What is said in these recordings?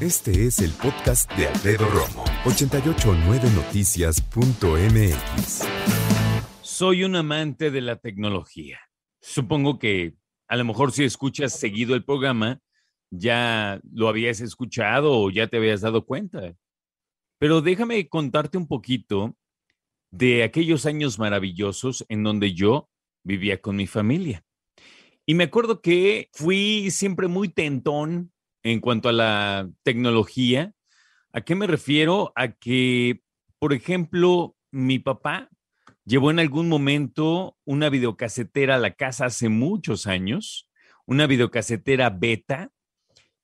Este es el podcast de Alfredo Romo, 889noticias.mx. Soy un amante de la tecnología. Supongo que a lo mejor si escuchas seguido el programa, ya lo habías escuchado o ya te habías dado cuenta. Pero déjame contarte un poquito de aquellos años maravillosos en donde yo vivía con mi familia. Y me acuerdo que fui siempre muy tentón en cuanto a la tecnología. ¿A qué me refiero? A que, por ejemplo, mi papá llevó en algún momento una videocasetera a la casa hace muchos años, una videocasetera beta,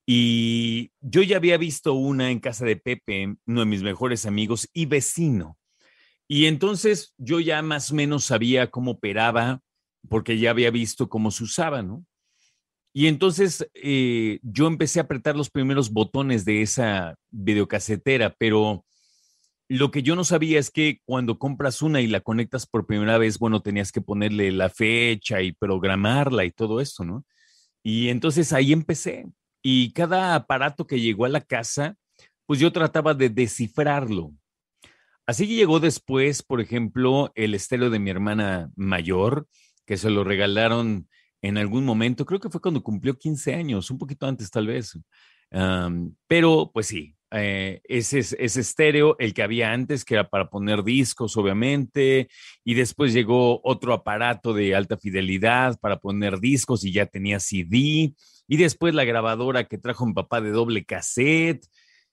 y yo ya había visto una en casa de Pepe, uno de mis mejores amigos y vecino. Y entonces yo ya más o menos sabía cómo operaba, porque ya había visto cómo se usaba, ¿no? Y entonces eh, yo empecé a apretar los primeros botones de esa videocasetera, pero lo que yo no sabía es que cuando compras una y la conectas por primera vez, bueno, tenías que ponerle la fecha y programarla y todo eso, ¿no? Y entonces ahí empecé y cada aparato que llegó a la casa, pues yo trataba de descifrarlo. Así que llegó después, por ejemplo, el estéreo de mi hermana mayor, que se lo regalaron en algún momento, creo que fue cuando cumplió 15 años, un poquito antes tal vez. pero pues sí, eh, ese, ese estéreo, el que había antes, que era para poner discos, obviamente, y después llegó otro aparato de alta fidelidad para poner discos y ya tenía CD, y después la grabadora que trajo mi papá de doble cassette.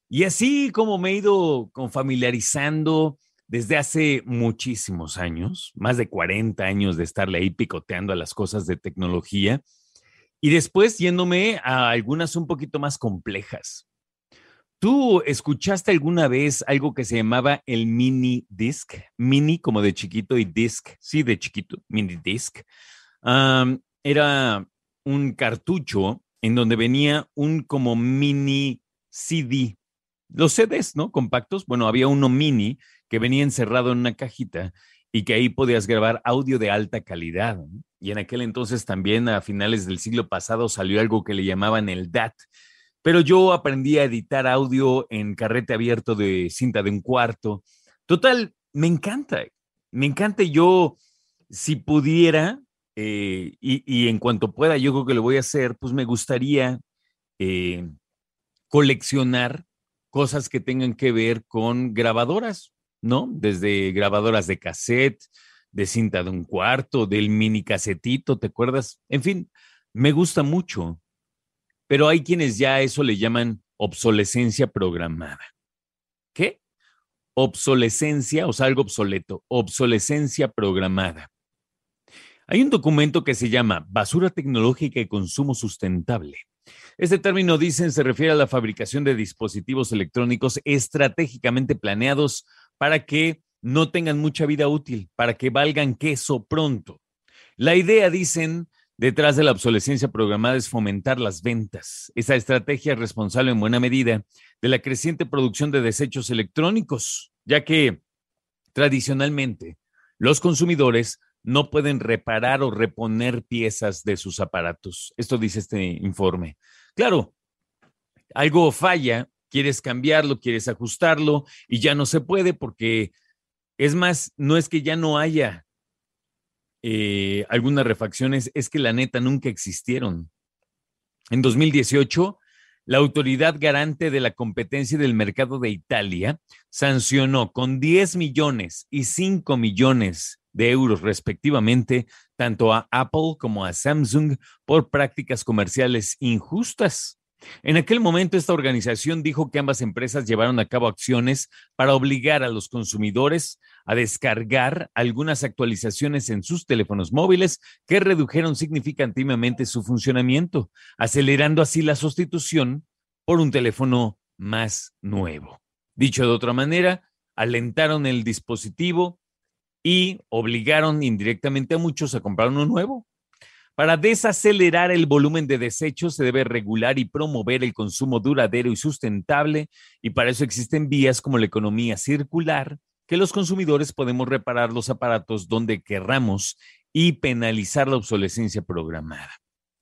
Y así como me he ido con familiarizando desde hace muchísimos años, más de 40 años de estarle ahí picoteando a las cosas de tecnología, y después yéndome a algunas un poquito más complejas. ¿Tú escuchaste alguna vez algo que se llamaba el mini disc? Mini como de chiquito y disc, sí, de chiquito, mini disc. era un cartucho en donde venía un como mini CD. Los CDs, ¿no? Compactos. Bueno, había uno mini que venía encerrado en una cajita y que ahí podías grabar audio de alta calidad. Y en aquel entonces también a finales del siglo pasado salió algo que le llamaban el DAT. Pero yo aprendí a editar audio en carrete abierto de cinta de un cuarto. Total, me encanta. Me encanta yo, si pudiera, eh, y, en cuanto pueda, yo creo que lo voy a hacer, pues me gustaría eh, coleccionar cosas que tengan que ver con grabadoras, ¿no? Desde grabadoras de cassette, de cinta de un cuarto, del mini casetito, ¿te acuerdas? En fin, me gusta mucho, pero hay quienes ya a eso le llaman obsolescencia programada. ¿Qué? Obsolescencia, o sea, algo obsoleto, obsolescencia programada. Hay un documento que se llama Basura tecnológica y consumo sustentable. Este término, dicen, se refiere a la fabricación de dispositivos electrónicos estratégicamente planeados para que no tengan mucha vida útil, para que valgan queso pronto. La idea, dicen, detrás de la obsolescencia programada es fomentar las ventas. Esa estrategia es responsable en buena medida de la creciente producción de desechos electrónicos, ya que tradicionalmente los consumidores no pueden reparar o reponer piezas de sus aparatos. Esto dice este informe. Claro, algo falla, quieres cambiarlo, quieres ajustarlo y ya no se puede porque es más, no es que ya no haya eh, algunas refacciones, es que la neta nunca existieron. En 2018, la Autoridad Garante de la Competencia del Mercado de Italia sancionó con 10 millones y 5 millones de euros respectivamente, tanto a Apple como a Samsung por prácticas comerciales injustas. En aquel momento, esta organización dijo que ambas empresas llevaron a cabo acciones para obligar a los consumidores a descargar algunas actualizaciones en sus teléfonos móviles que redujeron significativamente su funcionamiento, acelerando así la sustitución por un teléfono más nuevo. Dicho de otra manera, alentaron el dispositivo y obligaron indirectamente a muchos a comprar uno nuevo. Para desacelerar el volumen de desechos se debe regular y promover el consumo duradero y sustentable y para eso existen vías como la economía circular, que los consumidores podemos reparar los aparatos donde querramos y penalizar la obsolescencia programada.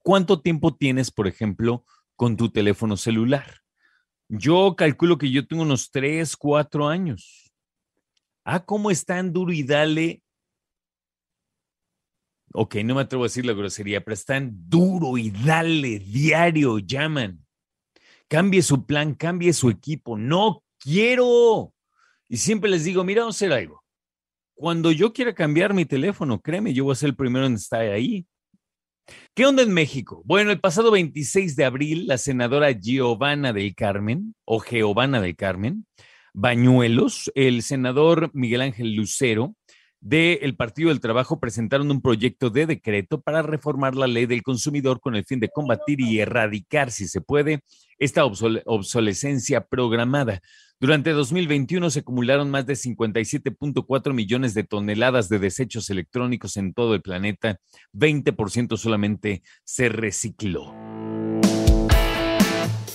¿Cuánto tiempo tienes, por ejemplo, con tu teléfono celular? Yo calculo que yo tengo unos 3, 4 años. Ah, ¿cómo están duro y dale ok, no me atrevo a decir la grosería, pero están duro y dale, diario, llaman. Cambie su plan, cambie su equipo. No quiero. Y siempre les digo, mira, vamos a hacer algo. Cuando yo quiera cambiar mi teléfono, créeme, yo voy a ser el primero en estar ahí. ¿Qué onda en México? Bueno, el pasado 26 de abril, la senadora Giovanna del Carmen, o Giovanna del Carmen, Bañuelos, el senador Miguel Ángel Lucero, del Partido del Trabajo presentaron un proyecto de decreto para reformar la ley del consumidor con el fin de combatir y erradicar, si se puede, esta obsolescencia programada. Durante 2021 se acumularon más de 57.4 millones de toneladas de desechos electrónicos en todo el planeta. 20% solamente se recicló.